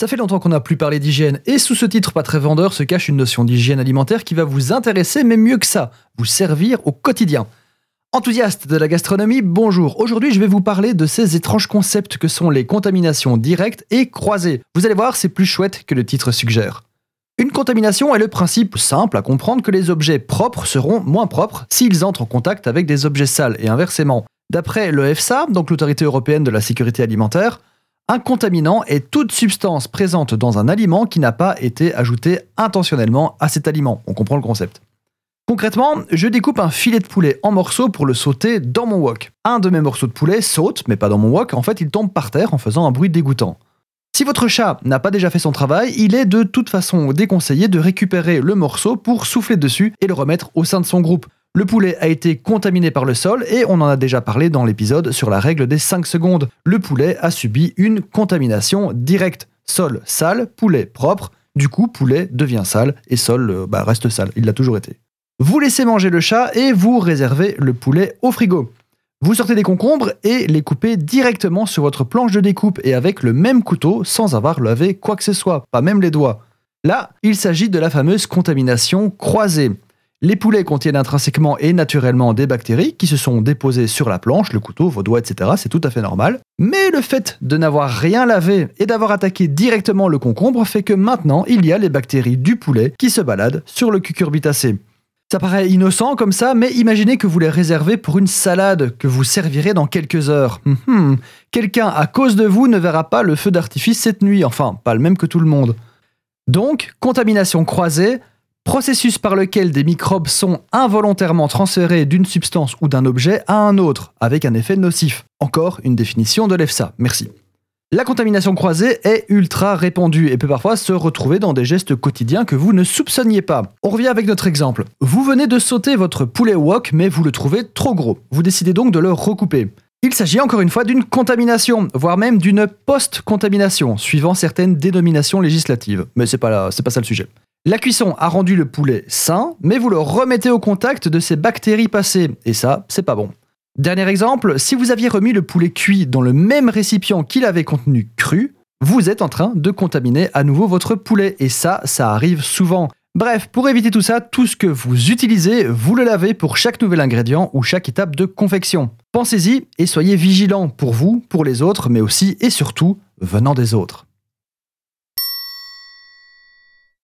Ça fait longtemps qu'on n'a plus parlé d'hygiène, et sous ce titre pas très vendeur se cache une notion d'hygiène alimentaire qui va vous intéresser, mais mieux que ça, vous servir au quotidien. Enthousiaste de la gastronomie, bonjour. Aujourd'hui, je vais vous parler de ces étranges concepts que sont les contaminations directes et croisées. Vous allez voir, c'est plus chouette que le titre suggère. Une contamination est le principe simple à comprendre que les objets propres seront moins propres s'ils entrent en contact avec des objets sales et inversement. D'après l'EFSA, donc l'autorité européenne de la sécurité alimentaire, un contaminant est toute substance présente dans un aliment qui n'a pas été ajoutée intentionnellement à cet aliment. On comprend le concept. Concrètement, je découpe un filet de poulet en morceaux pour le sauter dans mon wok. Un de mes morceaux de poulet saute, mais pas dans mon wok, en fait il tombe par terre en faisant un bruit dégoûtant. Si votre chat n'a pas déjà fait son travail, il est de toute façon déconseillé de récupérer le morceau pour souffler dessus et le remettre au sein de son groupe. Le poulet a été contaminé par le sol et on en a déjà parlé dans l'épisode sur la règle des 5 secondes. Le poulet a subi une contamination directe. Sol sale, poulet propre. Du coup, poulet devient sale et sol euh, bah, reste sale. Il l'a toujours été. Vous laissez manger le chat et vous réservez le poulet au frigo. Vous sortez des concombres et les coupez directement sur votre planche de découpe et avec le même couteau sans avoir lavé quoi que ce soit, pas même les doigts. Là, il s'agit de la fameuse contamination croisée. Les poulets contiennent intrinsèquement et naturellement des bactéries qui se sont déposées sur la planche, le couteau, vos doigts, etc. C'est tout à fait normal. Mais le fait de n'avoir rien lavé et d'avoir attaqué directement le concombre fait que maintenant il y a les bactéries du poulet qui se baladent sur le cucurbitacé. Ça paraît innocent comme ça, mais imaginez que vous les réservez pour une salade que vous servirez dans quelques heures. Hum, hum. Quelqu'un, à cause de vous, ne verra pas le feu d'artifice cette nuit, enfin, pas le même que tout le monde. Donc, contamination croisée, processus par lequel des microbes sont involontairement transférés d'une substance ou d'un objet à un autre, avec un effet nocif. Encore une définition de l'EFSA, merci. La contamination croisée est ultra répandue et peut parfois se retrouver dans des gestes quotidiens que vous ne soupçonniez pas. On revient avec notre exemple. Vous venez de sauter votre poulet wok mais vous le trouvez trop gros. Vous décidez donc de le recouper. Il s'agit encore une fois d'une contamination, voire même d'une post-contamination, suivant certaines dénominations législatives. Mais c'est pas, c'est pas ça le sujet. La cuisson a rendu le poulet sain, mais vous le remettez au contact de ces bactéries passées, et ça, c'est pas bon. Dernier exemple, si vous aviez remis le poulet cuit dans le même récipient qu'il avait contenu cru, vous êtes en train de contaminer à nouveau votre poulet, et ça, ça arrive souvent. Bref, pour éviter tout ça, tout ce que vous utilisez, vous le lavez pour chaque nouvel ingrédient ou chaque étape de confection. Pensez-y et soyez vigilants pour vous, pour les autres, mais aussi et surtout venant des autres.